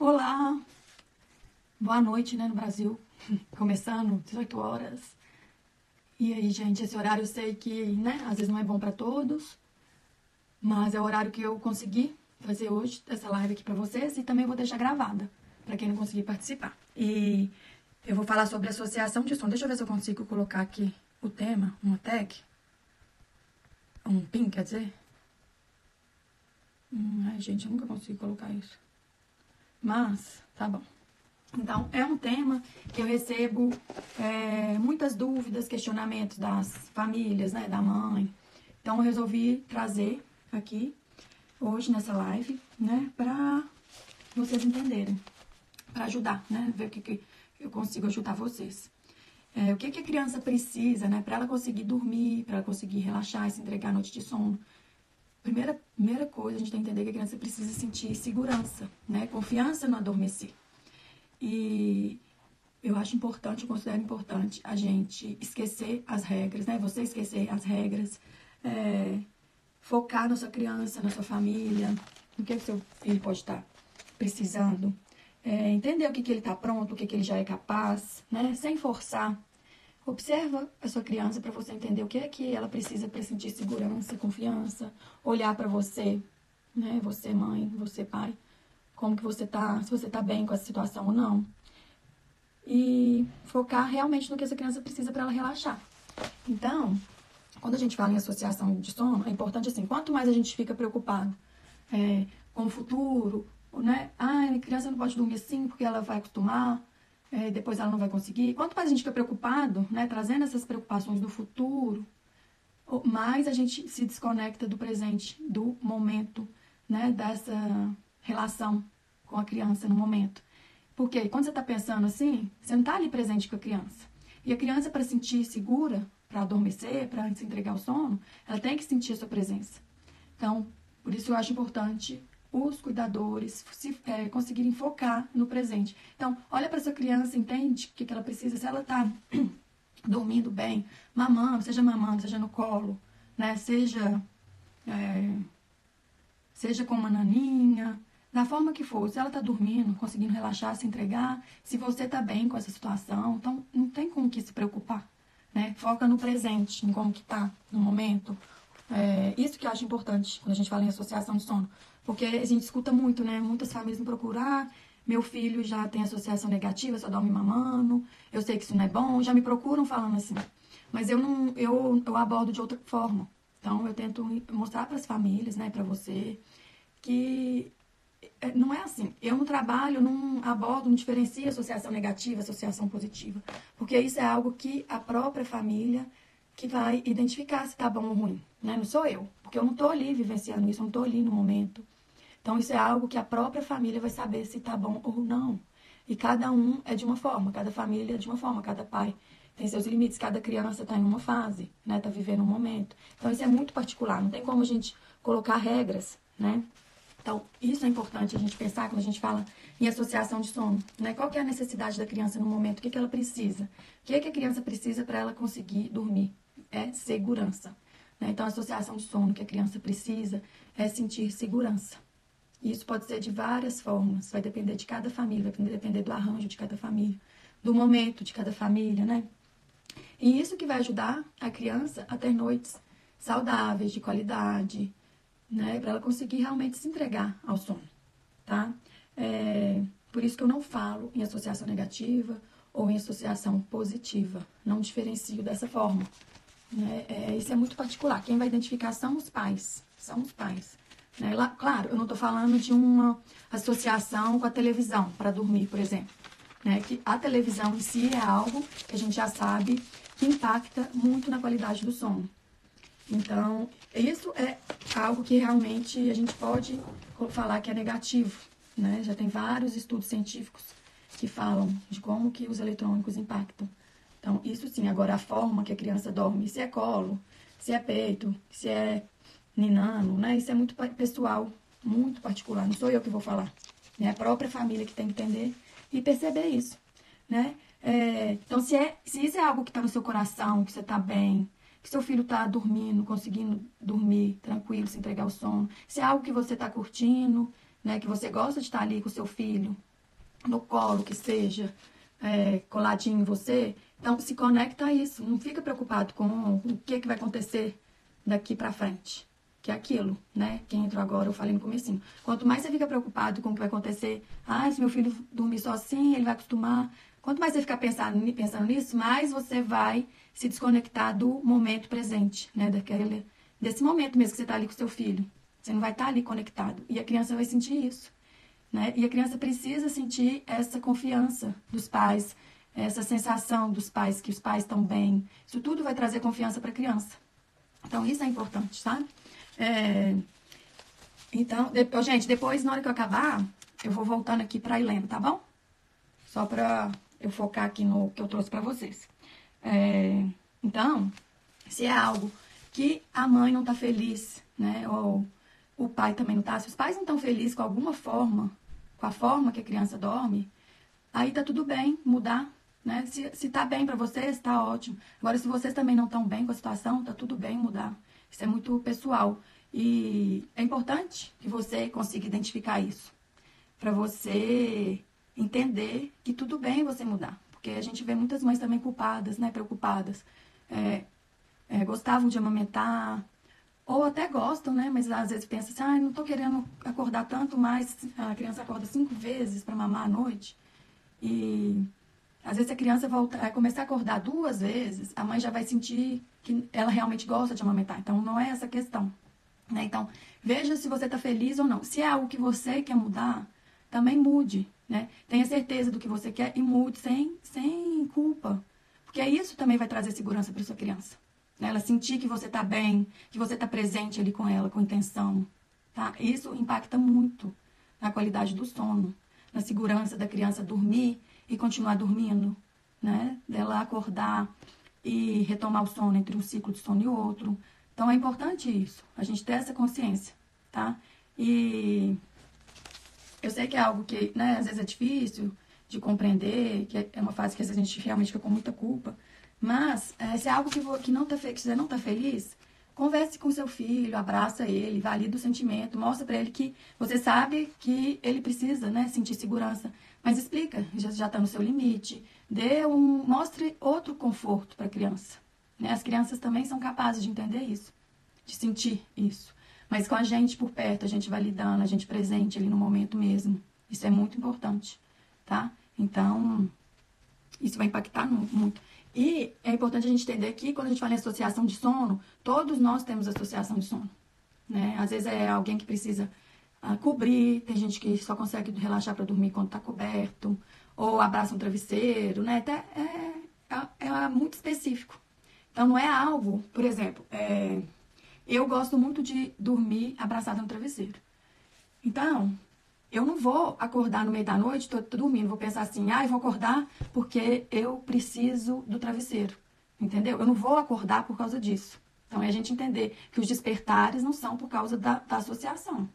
Olá! Boa noite, né, no Brasil. Começando, 18 horas. E aí, gente, esse horário eu sei que, né, às vezes não é bom para todos, mas é o horário que eu consegui fazer hoje essa live aqui para vocês e também vou deixar gravada para quem não conseguir participar. E eu vou falar sobre associação de som. Deixa eu ver se eu consigo colocar aqui o tema, uma tag. Um pin, quer dizer? Hum, ai, gente, eu nunca consigo colocar isso. Mas, tá bom. Então, é um tema que eu recebo é, muitas dúvidas, questionamentos das famílias, né, da mãe. Então, eu resolvi trazer aqui, hoje, nessa live, né, pra vocês entenderem, para ajudar, né, ver o que, que eu consigo ajudar vocês. É, o que, que a criança precisa, né, para ela conseguir dormir, para ela conseguir relaxar e se entregar à noite de sono. Primeira, primeira coisa, a gente tem que entender que a criança precisa sentir segurança, né? Confiança no adormecer. E eu acho importante, eu considero importante a gente esquecer as regras, né? Você esquecer as regras, é, focar na sua criança, na sua família, no que o seu filho pode estar precisando. É, entender o que, que ele está pronto, o que, que ele já é capaz, né? Sem forçar. Observa a sua criança para você entender o que é que ela precisa para sentir segurança, confiança, olhar para você, né? Você mãe, você pai, como que você tá, se você tá bem com essa situação ou não. E focar realmente no que essa criança precisa para ela relaxar. Então, quando a gente fala em associação de sono, é importante assim, quanto mais a gente fica preocupado é, com o futuro, né? Ah, a criança não pode dormir assim porque ela vai acostumar é, depois ela não vai conseguir. Quanto mais a gente fica preocupado, né, trazendo essas preocupações do futuro, mais a gente se desconecta do presente, do momento, né, dessa relação com a criança no momento. Porque quando você está pensando assim, você não está ali presente com a criança. E a criança, para sentir segura, para adormecer, para se entregar ao sono, ela tem que sentir a sua presença. Então, por isso eu acho importante os cuidadores se, é, conseguirem focar no presente. Então, olha para essa criança, entende o que, que ela precisa. Se ela está dormindo bem, mamando, seja mamando, seja no colo, né? Seja, é, seja com uma naninha, da forma que for. Se ela está dormindo, conseguindo relaxar, se entregar, se você está bem com essa situação, então não tem com que se preocupar, né? Foca no presente, em como que está no momento. É, isso que eu acho importante quando a gente fala em associação de sono. Porque a gente escuta muito, né? Muitas famílias me procuram, ah, meu filho já tem associação negativa, só dorme mamando, eu sei que isso não é bom, já me procuram falando assim. Mas eu não, eu, eu abordo de outra forma. Então eu tento mostrar para as famílias, né, para você, que é, não é assim. Eu no trabalho não abordo, não diferencio associação negativa, associação positiva, porque isso é algo que a própria família que vai identificar se tá bom ou ruim, né? Não sou eu, porque eu não tô ali vivenciando isso, eu não tô ali no momento. Então isso é algo que a própria família vai saber se tá bom ou não. E cada um é de uma forma, cada família é de uma forma, cada pai tem seus limites, cada criança está em uma fase, né? Tá vivendo um momento. Então isso é muito particular, não tem como a gente colocar regras, né? Então, isso é importante a gente pensar quando a gente fala em associação de sono, né? Qual que é a necessidade da criança no momento? O que, que ela precisa? O que, que a criança precisa para ela conseguir dormir? É segurança. Né? Então, a associação de sono que a criança precisa é sentir segurança. Isso pode ser de várias formas, vai depender de cada família, vai depender do arranjo de cada família, do momento de cada família, né? E isso que vai ajudar a criança a ter noites saudáveis, de qualidade, né? Para ela conseguir realmente se entregar ao sono, tá? É, por isso que eu não falo em associação negativa ou em associação positiva. Não diferencio dessa forma. Né? É, isso é muito particular. Quem vai identificar são os pais. São os pais. Né? Lá, claro, eu não estou falando de uma associação com a televisão para dormir, por exemplo. Né? Que a televisão em si é algo que a gente já sabe que impacta muito na qualidade do sono. Então, isso é algo que realmente a gente pode falar que é negativo. Né? Já tem vários estudos científicos que falam de como que os eletrônicos impactam. Então, isso sim. Agora, a forma que a criança dorme, se é colo, se é peito, se é ninano, né? Isso é muito pessoal, muito particular. Não sou eu que vou falar. É a própria família que tem que entender e perceber isso, né? É, então, se, é, se isso é algo que está no seu coração, que você está bem, que seu filho está dormindo, conseguindo dormir tranquilo, se entregar ao sono, se é algo que você está curtindo, né? Que você gosta de estar tá ali com seu filho, no colo, que seja, é, coladinho em você. Então, se conecta a isso. Não fica preocupado com o que, que vai acontecer daqui para frente. Que é aquilo, né? Quem entrou agora, eu falei no comecinho. Quanto mais você fica preocupado com o que vai acontecer, ah, se meu filho dormir só assim, ele vai acostumar. Quanto mais você ficar pensando, pensando nisso, mais você vai se desconectar do momento presente, né? Daquele, desse momento mesmo que você está ali com seu filho. Você não vai estar tá ali conectado. E a criança vai sentir isso. Né? E a criança precisa sentir essa confiança dos pais, essa sensação dos pais, que os pais estão bem. Isso tudo vai trazer confiança para a criança. Então, isso é importante, sabe? É... Então, depois, gente, depois, na hora que eu acabar, eu vou voltando aqui para a Helena, tá bom? Só para eu focar aqui no que eu trouxe para vocês. É... Então, se é algo que a mãe não tá feliz, né? Ou o pai também não tá. Se os pais não estão felizes com alguma forma, com a forma que a criança dorme, aí tá tudo bem mudar, né? Se, se tá bem para vocês, tá ótimo. Agora, se vocês também não estão bem com a situação, tá tudo bem mudar. Isso é muito pessoal. E é importante que você consiga identificar isso. Para você entender que tudo bem você mudar. Porque a gente vê muitas mães também culpadas, né? Preocupadas. É, é, gostavam de amamentar, ou até gostam, né? Mas às vezes pensa assim, ah, não tô querendo acordar tanto mais. A criança acorda cinco vezes para mamar à noite. E às vezes a criança volta, vai começar a acordar duas vezes, a mãe já vai sentir que ela realmente gosta de amamentar. Então não é essa questão. Né? Então, veja se você está feliz ou não. Se é algo que você quer mudar, também mude. Né? Tenha certeza do que você quer e mude sem, sem culpa. Porque isso também vai trazer segurança para sua criança. Né? Ela sentir que você está bem, que você está presente ali com ela, com intenção. Tá? Isso impacta muito na qualidade do sono, na segurança da criança dormir e continuar dormindo, né? Dela acordar e retomar o sono entre um ciclo de sono e outro. Então é importante isso, a gente ter essa consciência, tá? E eu sei que é algo que, né, às vezes é difícil de compreender, que é uma fase que às vezes a gente realmente fica com muita culpa, mas, é, se é algo que, que, não tá, você não está feliz, converse com seu filho, abraça ele, valida o sentimento, mostra para ele que você sabe que ele precisa, né, sentir segurança. Mas explica, já está no seu limite. Dê um, mostre outro conforto para a criança. Né? As crianças também são capazes de entender isso, de sentir isso. Mas com a gente por perto, a gente validando, a gente presente ali no momento mesmo. Isso é muito importante, tá? Então, isso vai impactar muito. E é importante a gente entender que quando a gente fala em associação de sono, todos nós temos associação de sono. Né? Às vezes é alguém que precisa uh, cobrir, tem gente que só consegue relaxar para dormir quando está coberto, ou abraça um travesseiro, né? Até é, é, é, muito específico. Então não é algo, por exemplo, é, eu gosto muito de dormir abraçada no travesseiro. Então, eu não vou acordar no meio da noite, tô, tô dormindo, vou pensar assim, ah, eu vou acordar porque eu preciso do travesseiro. Entendeu? Eu não vou acordar por causa disso. Então é a gente entender que os despertares não são por causa da, da associação.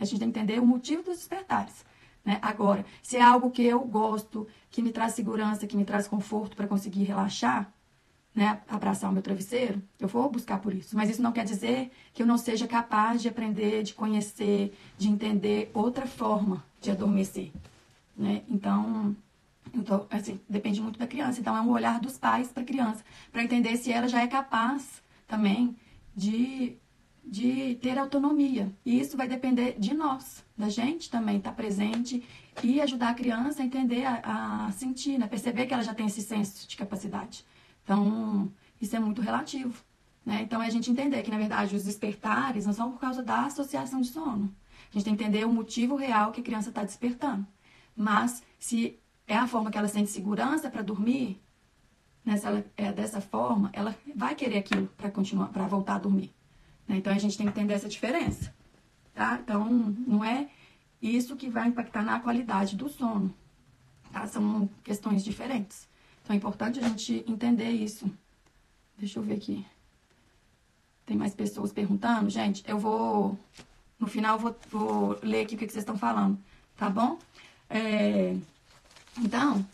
A gente tem que entender o motivo dos despertares. Né? Agora, se é algo que eu gosto, que me traz segurança, que me traz conforto para conseguir relaxar, né, abraçar o meu travesseiro, eu vou buscar por isso. Mas isso não quer dizer que eu não seja capaz de aprender, de conhecer, de entender outra forma de adormecer. Né? Então, então, assim, depende muito da criança. Então, é um olhar dos pais para a criança, para entender se ela já é capaz também de, de ter autonomia. E isso vai depender de nós, da gente também estar tá presente e ajudar a criança a entender, a, a sentir, né? perceber que ela já tem esse senso de capacidade. Então, isso é muito relativo. Né? Então, é a gente entender que, na verdade, os despertares não são por causa da associação de sono. A gente tem que entender o motivo real que a criança está despertando. Mas, se é a forma que ela sente segurança para dormir, né? se ela é dessa forma, ela vai querer aquilo para continuar, para voltar a dormir. Né? Então, a gente tem que entender essa diferença. Tá? Então, não é isso que vai impactar na qualidade do sono. Tá? São questões diferentes. Então é importante a gente entender isso. Deixa eu ver aqui. Tem mais pessoas perguntando? Gente, eu vou. No final, eu vou, vou ler aqui o que, vocês estão falando, tá bom? É, então,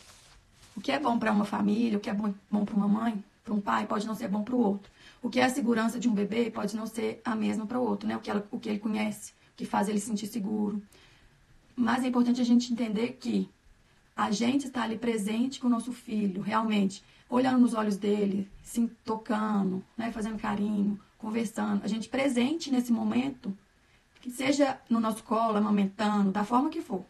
o que é bom para uma família, o que é bom, bom para uma mãe, para um pai, pode não ser bom para o outro. O que é a segurança de um bebê pode não ser a mesma para o outro, né? O que, ela, o que ele conhece, o que faz ele sentir seguro. Mas é importante a gente entender que a gente estar ali presente com o nosso filho, realmente, olhando nos olhos dele, se tocando, né, fazendo carinho, conversando, a gente presente nesse momento, que seja no nosso colo, amamentando, da forma que for.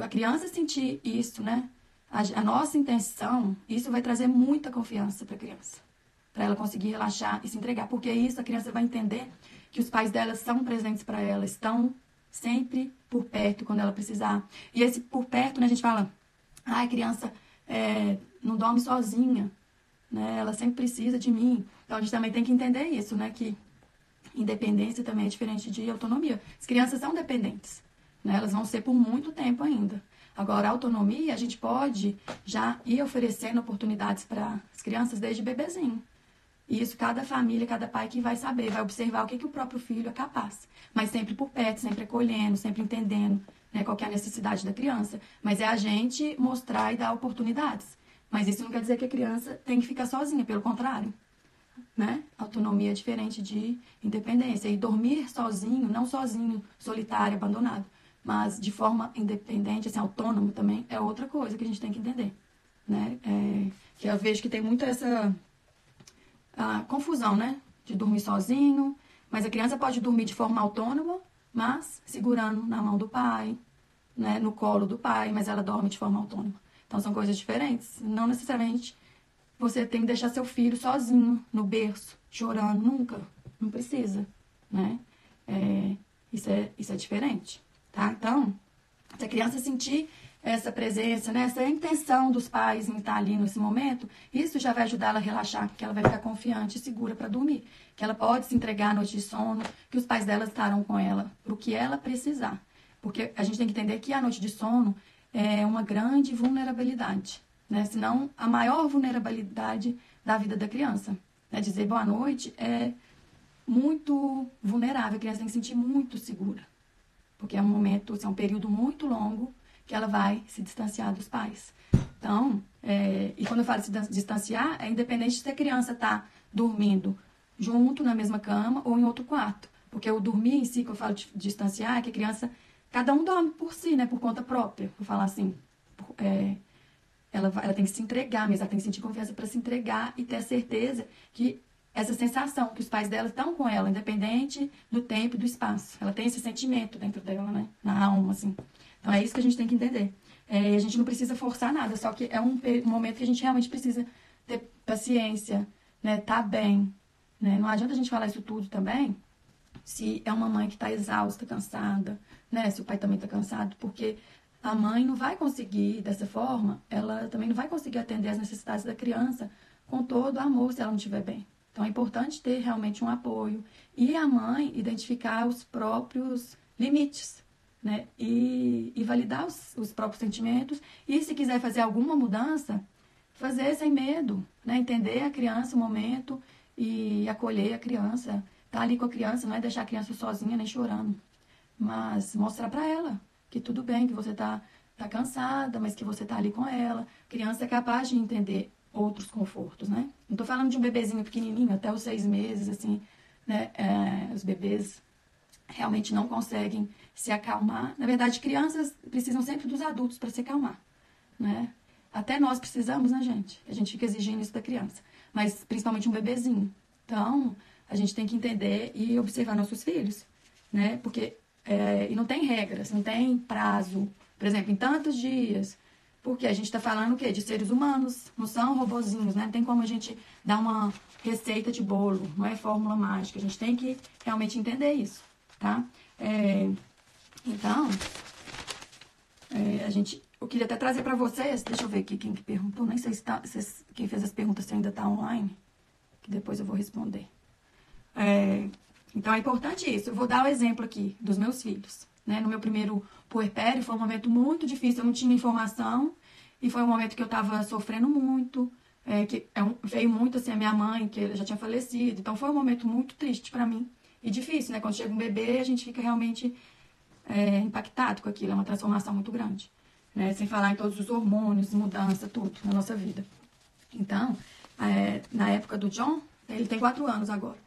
A criança sentir isso, né? A nossa intenção, isso vai trazer muita confiança para a criança. Para ela conseguir relaxar e se entregar. Porque isso a criança vai entender que os pais dela são presentes para ela, estão sempre por perto quando ela precisar. E esse por perto, né, a gente fala, ai, ah, criança é, não dorme sozinha, né? Ela sempre precisa de mim. Então a gente também tem que entender isso, né? Que independência também é diferente de autonomia. As crianças são dependentes, né? Elas vão ser por muito tempo ainda. Agora, a autonomia, a gente pode já ir oferecendo oportunidades para as crianças desde bebezinho. E isso cada família, cada pai que vai saber, vai observar o que, que o próprio filho é capaz. Mas sempre por perto, sempre acolhendo, sempre entendendo né, qual é a necessidade da criança. Mas é a gente mostrar e dar oportunidades. Mas isso não quer dizer que a criança tem que ficar sozinha, pelo contrário. Né? Autonomia é diferente de independência. E dormir sozinho, não sozinho, solitário, abandonado, mas de forma independente, assim, autônomo também, é outra coisa que a gente tem que entender. Né? É, que eu vejo que tem muito essa confusão, né? De dormir sozinho, mas a criança pode dormir de forma autônoma, mas segurando na mão do pai, né? no colo do pai, mas ela dorme de forma autônoma. Então são coisas diferentes. Não necessariamente você tem que deixar seu filho sozinho no berço, chorando, nunca. Não precisa, né? É, isso, é, isso é diferente, tá? Então, se a criança sentir essa presença, né, essa intenção dos pais em estar ali nesse momento, isso já vai ajudar ela a relaxar, que ela vai ficar confiante e segura para dormir, que ela pode se entregar à noite de sono, que os pais dela estarão com ela para o que ela precisar. Porque a gente tem que entender que a noite de sono é uma grande vulnerabilidade, né? Senão, a maior vulnerabilidade da vida da criança. Né? Dizer boa noite é muito vulnerável, a criança tem que se sentir muito segura. Porque é um momento, assim, é um período muito longo que ela vai se distanciar dos pais. Então, é, e quando eu falo se distanciar, é independente se a criança está dormindo junto na mesma cama ou em outro quarto. Porque o dormir em si, que eu falo de distanciar, é que a criança Cada um dorme por si, né? Por conta própria, vou falar assim. É, ela, ela tem que se entregar mesmo, ela tem que sentir confiança para se entregar e ter a certeza que essa sensação que os pais dela estão com ela, independente do tempo e do espaço. Ela tem esse sentimento dentro dela, né? Na alma, assim. Então é isso que a gente tem que entender. É, a gente não precisa forçar nada, só que é um, um, momento que a gente realmente precisa ter paciência, né? Tá bem. Né? Não adianta a gente falar isso tudo também se é uma mãe que está exausta, cansada, né? Se o pai também está cansado, porque a mãe não vai conseguir, dessa forma, ela também não vai conseguir atender as necessidades da criança com todo o amor se ela não estiver bem. Então é importante ter realmente um apoio e a mãe identificar os próprios limites, né? E, e validar os, os próprios sentimentos e se quiser fazer alguma mudança, fazer sem medo, né? Entender a criança, o momento e acolher a criança, tá ali com a criança, não é deixar a criança sozinha nem chorando mas mostrar para ela que tudo bem, que você tá, tá cansada, mas que você tá ali com ela. Criança é capaz de entender outros confortos, né? Não tô falando de um bebezinho pequenininho, até os seis meses, assim, né? É, os bebês realmente não conseguem se acalmar. Na verdade, crianças precisam sempre dos adultos para se acalmar, né? Até nós precisamos, né, gente? A gente fica exigindo isso da criança. Mas principalmente um bebezinho. Então, a gente tem que entender e observar nossos filhos, né? Porque é, e não tem regras, não tem prazo. Por exemplo, em tantos dias. Porque a gente está falando o quê? De seres humanos, não são robozinhos, né? Não tem como a gente dar uma receita de bolo, não é fórmula mágica. A gente tem que realmente entender isso, tá? É, então, é, a gente, eu queria até trazer para vocês, deixa eu ver aqui quem que perguntou, nem sei se, tá, se quem fez as perguntas se ainda está online, que depois eu vou responder. É, então é importante isso. Eu vou dar o exemplo aqui dos meus filhos. Né? No meu primeiro puerpério foi um momento muito difícil, eu não tinha informação e foi um momento que eu estava sofrendo muito, é, que é um, veio muito assim a minha mãe, que já tinha falecido. Então foi um momento muito triste para mim e difícil, né? Quando chega um bebê, a gente fica realmente é, impactado com aquilo, é uma transformação muito grande. Né? Sem falar em todos os hormônios, mudança, tudo na nossa vida. Então, é, na época do John, ele tem quatro anos agora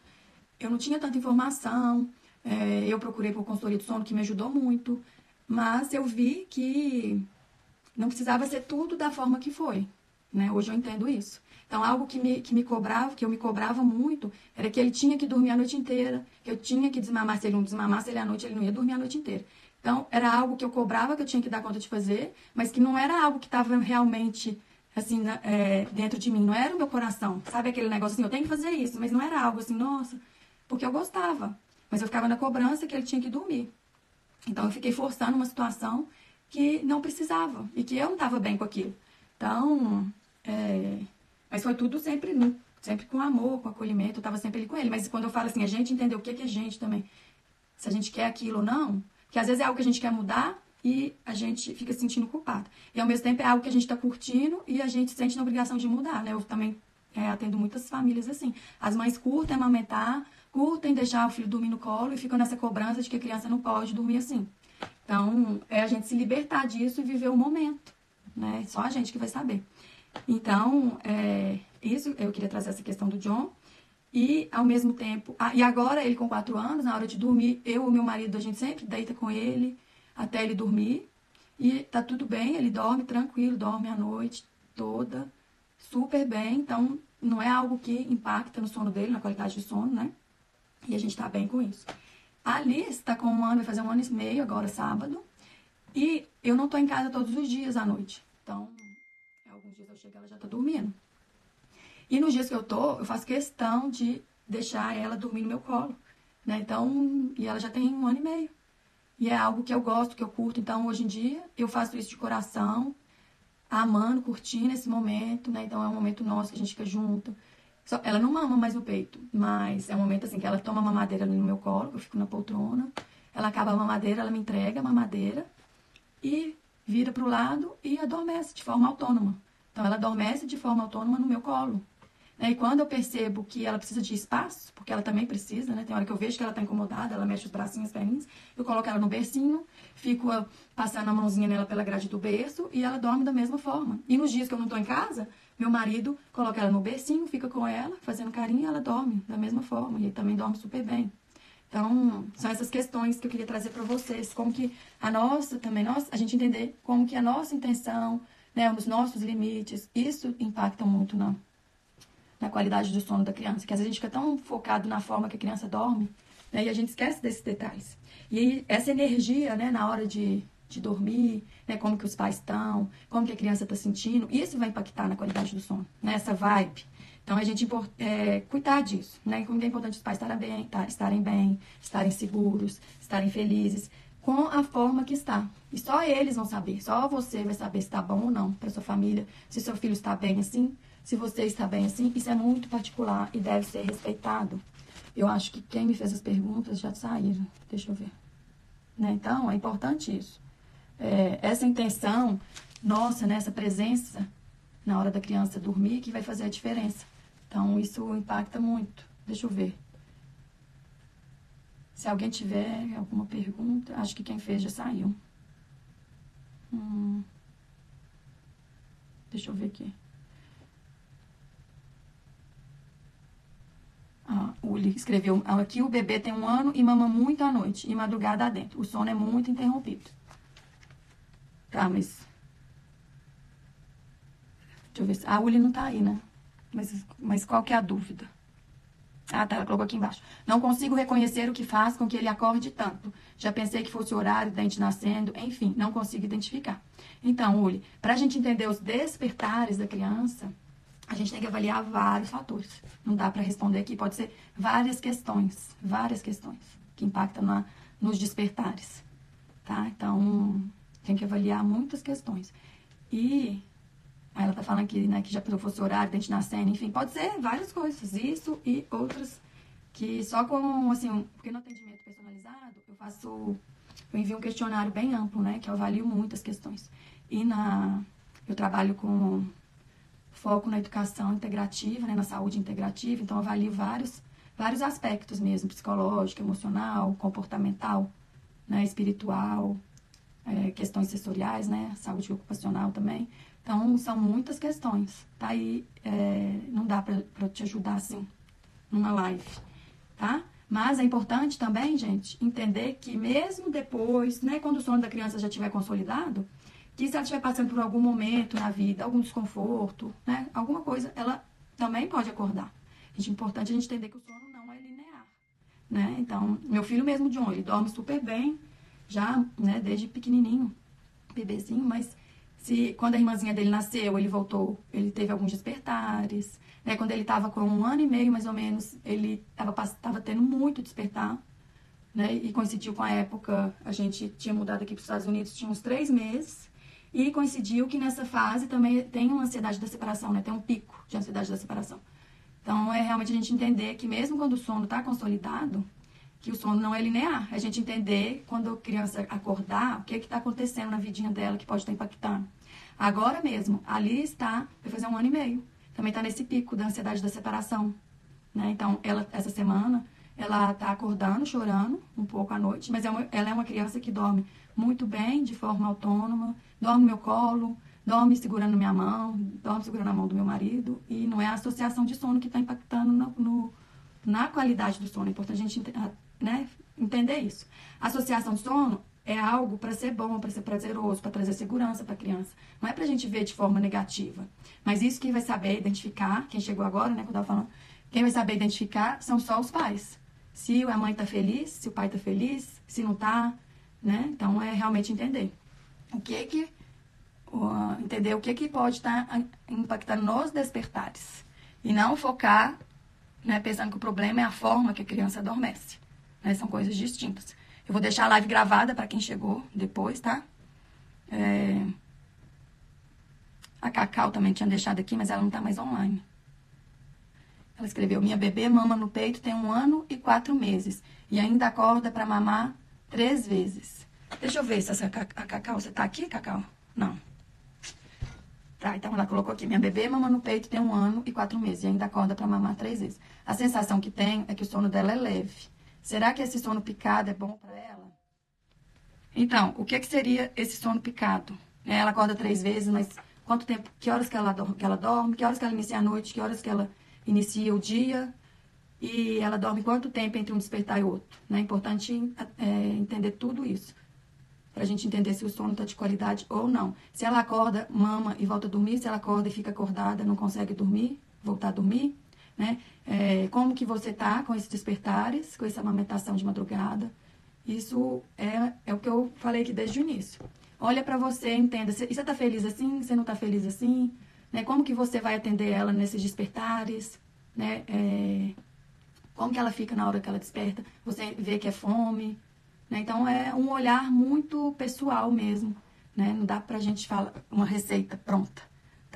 eu não tinha tanta informação. É, eu procurei por consultoria do sono, que me ajudou muito. Mas eu vi que não precisava ser tudo da forma que foi, né? Hoje eu entendo isso. Então, algo que me, que me cobrava, que eu me cobrava muito, era que ele tinha que dormir a noite inteira, que eu tinha que desmamar. Se ele não desmamasse ele à noite, ele não ia dormir a noite inteira. Então, era algo que eu cobrava, que eu tinha que dar conta de fazer, mas que não era algo que estava realmente, assim, é, dentro de mim. Não era o meu coração. Sabe aquele negócio assim, eu tenho que fazer isso, mas não era algo assim, nossa, porque eu gostava. Mas eu ficava na cobrança que ele tinha que dormir. Então, eu fiquei forçando uma situação que não precisava e que eu não estava bem com aquilo. Então, é, mas foi tudo sempre, sempre com amor, com acolhimento, eu estava sempre ali com ele. Mas quando eu falo assim, a gente entendeu o que é gente também, se a gente quer aquilo ou não, que às vezes é algo que a gente quer mudar e a gente fica se sentindo culpado. E ao mesmo tempo é algo que a gente está curtindo e a gente sente na obrigação de mudar, né? Eu também é, atendo muitas famílias assim. As mães curtem amamentar, curtem deixar o filho dormir no colo e ficam nessa cobrança de que a criança não pode dormir assim. Então, é a gente se libertar disso e viver o momento, né? Só a gente que vai saber. Então, é, isso eu queria trazer essa questão do John. E ao mesmo tempo, e agora ele com quatro anos, na hora de dormir, eu e meu marido, a gente sempre deita com ele até ele dormir. E tá tudo bem, ele dorme tranquilo, dorme a noite toda, super bem. Então, não é algo que impacta no sono dele, na qualidade de sono, né? E a gente tá bem com isso. A Alice tá com um ano, vai fazer um ano e meio agora, sábado. E eu não tô em casa todos os dias à noite. Então, alguns dias eu chego ela já tá dormindo. E nos dias que eu tô, eu faço questão de deixar ela dormir no meu colo. Né? Então, e ela já tem um ano e meio. E é algo que eu gosto, que eu curto. Então, hoje em dia, eu faço isso de coração, amando, curtindo esse momento, né? Então, é um momento nosso que a gente fica junto. Só, ela não mama mais no peito, mas é um momento assim que ela toma a mamadeira ali no meu colo, eu fico na poltrona. Ela acaba a mamadeira, ela me entrega a mamadeira e vira para o lado e adormece de forma autônoma. Então, ela adormece de forma autônoma no meu colo. Né? E quando eu percebo que ela precisa de espaço, porque ela também precisa, né? Tem hora que eu vejo que ela está incomodada, ela mexe os bracinhos, as perninhas, eu coloco ela no bercinho, fico ah, passando a mãozinha nela pela grade do berço e ela dorme da mesma forma. E nos dias que eu não estou em casa, meu marido coloca ela no bercinho, fica com ela, fazendo carinho e ela dorme da mesma forma. E ele também dorme super bem. Então, são essas questões que eu queria trazer para vocês, como que a nossa também, nossa, a gente entender como que a nossa intenção, né, os nossos limites, isso impacta muito na, na qualidade do sono da criança, que às vezes a gente fica tão focado na forma que a criança dorme, né, e a gente esquece desses detalhes. E aí, essa energia, né, na hora de, de dormir, né, como que os pais estão, como que a criança está sentindo, isso vai impactar na qualidade do sono, né, vibe. Então, a gente é, cuidar disso, né? Como é importante os pais estarem bem, tá, estarem bem, estarem seguros, estarem felizes com a forma que está. E só eles vão saber, só você vai saber se está bom ou não para sua família, se seu filho está bem assim, se você está bem assim. Isso é muito particular e deve ser respeitado. Eu acho que quem me fez as perguntas já saíram. Deixa eu ver. Né? Então, é importante isso. É, essa intenção nossa, né, essa presença na hora da criança dormir que vai fazer a diferença. Então, isso impacta muito. Deixa eu ver. Se alguém tiver alguma pergunta, acho que quem fez já saiu. Hum. Deixa eu ver aqui. Ah, Uli escreveu aqui: o bebê tem um ano e mama muito à noite e madrugada adentro. O sono é muito interrompido. Tá, mas. Deixa eu ver se. A Uli não tá aí, né? Mas, mas qual que é a dúvida? Ah, tá, ela colocou aqui embaixo. Não consigo reconhecer o que faz com que ele acorde tanto. Já pensei que fosse o horário, dente nascendo, enfim, não consigo identificar. Então, Uli, para a gente entender os despertares da criança, a gente tem que avaliar vários fatores. Não dá para responder aqui, pode ser várias questões, várias questões que impactam na, nos despertares, tá? Então, tem que avaliar muitas questões. E Aí ela tá falando aqui, né, que já pensou fosse horário, dente na cena, enfim, pode ser várias coisas, isso e outras que só com, assim, porque no atendimento personalizado, eu faço, eu envio um questionário bem amplo, né, que eu avalio muitas questões. E na, eu trabalho com foco na educação integrativa, né, na saúde integrativa, então eu avalio vários, vários aspectos mesmo, psicológico, emocional, comportamental, né, espiritual, é, questões sensoriais, né, saúde ocupacional também. Então, são muitas questões, tá? E é, não dá para te ajudar assim, numa live, tá? Mas é importante também, gente, entender que mesmo depois, né, quando o sono da criança já estiver consolidado, que se ela estiver passando por algum momento na vida, algum desconforto, né? Alguma coisa, ela também pode acordar. É importante a gente entender que o sono não é linear, né? Então, meu filho mesmo, John, ele dorme super bem, já, né, desde pequenininho, bebezinho, mas se quando a irmãzinha dele nasceu, ele voltou, ele teve alguns despertares, né? Quando ele estava com um ano e meio, mais ou menos, ele estava tendo muito despertar, né? E coincidiu com a época, a gente tinha mudado aqui para os Estados Unidos, tinha uns três meses, e coincidiu que nessa fase também tem uma ansiedade da separação, né? Tem um pico de ansiedade da separação. Então, é realmente a gente entender que mesmo quando o sono está consolidado, que o sono não é linear. É a gente entender, quando a criança acordar, o que está acontecendo na vidinha dela que pode estar impactando. Agora mesmo, ali está, vai fazer um ano e meio. Também está nesse pico da ansiedade da separação. Né? Então, ela, essa semana, ela está acordando, chorando um pouco à noite, mas é uma, ela é uma criança que dorme muito bem, de forma autônoma, dorme no meu colo, dorme segurando minha mão, dorme segurando a mão do meu marido, e não é a associação de sono que está impactando no, no, na qualidade do sono. É importante a gente né, entender isso. Associação de sono é algo para ser bom, para ser prazeroso, para trazer segurança para a criança. Não é para a gente ver de forma negativa. Mas isso quem vai saber identificar, quem chegou agora, né, que eu falando, quem vai saber identificar são só os pais. Se a mãe está feliz, se o pai está feliz, se não está, né? Então é realmente entender o que que entender o que que pode estar tá impactando nos despertares e não focar, né, pensando que o problema é a forma que a criança adormece. Né? São coisas distintas. Eu vou deixar a live gravada para quem chegou depois, tá? É... A Cacau também tinha deixado aqui, mas ela não está mais online. Ela escreveu: Minha bebê mama no peito tem um ano e quatro meses e ainda acorda para mamar três vezes. Deixa eu ver se essa a Cacau, você tá aqui, Cacau? Não. Tá, então ela colocou aqui: Minha bebê mama no peito tem um ano e quatro meses e ainda acorda para mamar três vezes. A sensação que tem é que o sono dela é leve. Será que esse sono picado é bom para ela? Então, o que, que seria esse sono picado? Ela acorda três vezes, mas quanto tempo, que horas que ela, que ela dorme, que horas que ela inicia a noite, que horas que ela inicia o dia e ela dorme quanto tempo entre um despertar e outro. Né? É importante é, entender tudo isso. Para a gente entender se o sono está de qualidade ou não. Se ela acorda, mama e volta a dormir, se ela acorda e fica acordada, não consegue dormir, voltar a dormir. Né? É, como que você está com esses despertares, com essa amamentação de madrugada. Isso é, é o que eu falei aqui desde o início. Olha para você, entenda. Você está feliz assim? Você não está feliz assim? né? Como que você vai atender ela nesses despertares, né? É, como que ela fica na hora que ela desperta? Você vê que é fome, né? Então é um olhar muito pessoal mesmo, né? Não dá pra gente falar uma receita pronta,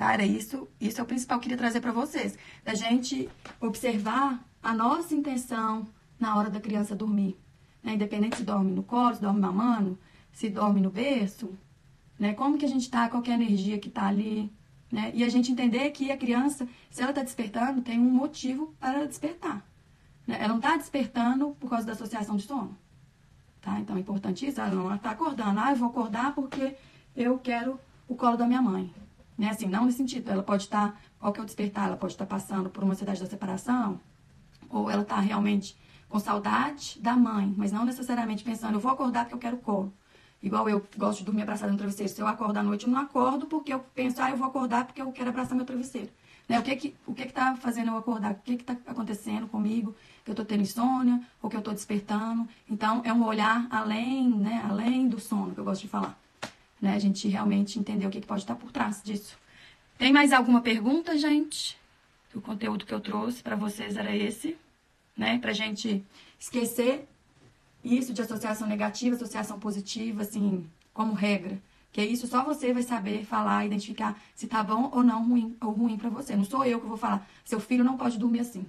tá? Era isso, isso é o principal que eu queria trazer para vocês, da gente observar a nossa intenção na hora da criança dormir, né? Independente se dorme no colo, se dorme mamando, se dorme no berço, né? Como que a gente tá, qual é a energia que tá ali, né? E a gente entender que a criança, se ela está despertando, tem um motivo para ela despertar. Né? Ela não está despertando por causa da associação de sono. Tá? Então é importante isso. Ela não está acordando. Ah, eu vou acordar porque eu quero o colo da minha mãe. Né? Assim, não nesse sentido. Ela pode estar, tá, qual que é o despertar? Ela pode estar tá passando por uma ansiedade da separação, ou ela está realmente com saudade da mãe, mas não necessariamente pensando, eu vou acordar porque eu quero colo. Igual eu gosto de dormir abraçada no travesseiro. Se eu acordo à noite, eu não acordo porque eu penso, ah, eu vou acordar porque eu quero abraçar meu travesseiro. Né? O que que, o que que tá fazendo eu acordar? O que que tá acontecendo comigo? Que eu tô tendo insônia ou que eu tô despertando? Então, é um olhar além, né? Além do sono, que eu gosto de falar. Né? A gente realmente entender o que, que pode estar por trás disso. Tem mais alguma pergunta, gente? O conteúdo que eu trouxe para vocês era esse, né? Pra gente esquecer isso de associação negativa, associação positiva, assim, como regra. Que é isso só você vai saber falar, identificar se tá bom ou não ruim ou ruim para você. Não sou eu que vou falar, seu filho não pode dormir assim.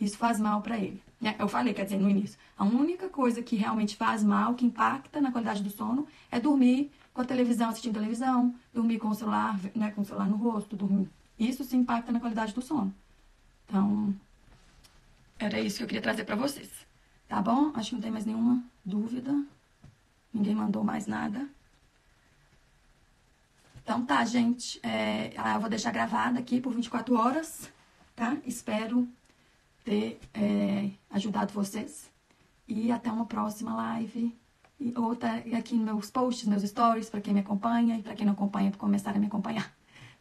Isso faz mal para ele. Né? Eu falei, quer dizer, no início. A única coisa que realmente faz mal, que impacta na qualidade do sono, é dormir com a televisão, assistindo televisão, dormir com o celular, né, com o celular no rosto, dormir. Isso se impacta na qualidade do sono. Então, era isso que eu queria trazer para vocês. Tá bom? Acho que não tem mais nenhuma dúvida. Ninguém mandou mais nada. Então tá, gente. É, eu vou deixar gravada aqui por 24 horas, tá? Espero ter é, ajudado vocês. E até uma próxima live. Ou tá aqui nos meus posts, meus stories, para quem me acompanha e para quem não acompanha, começar a me acompanhar.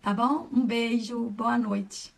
Tá bom? Um beijo, boa noite.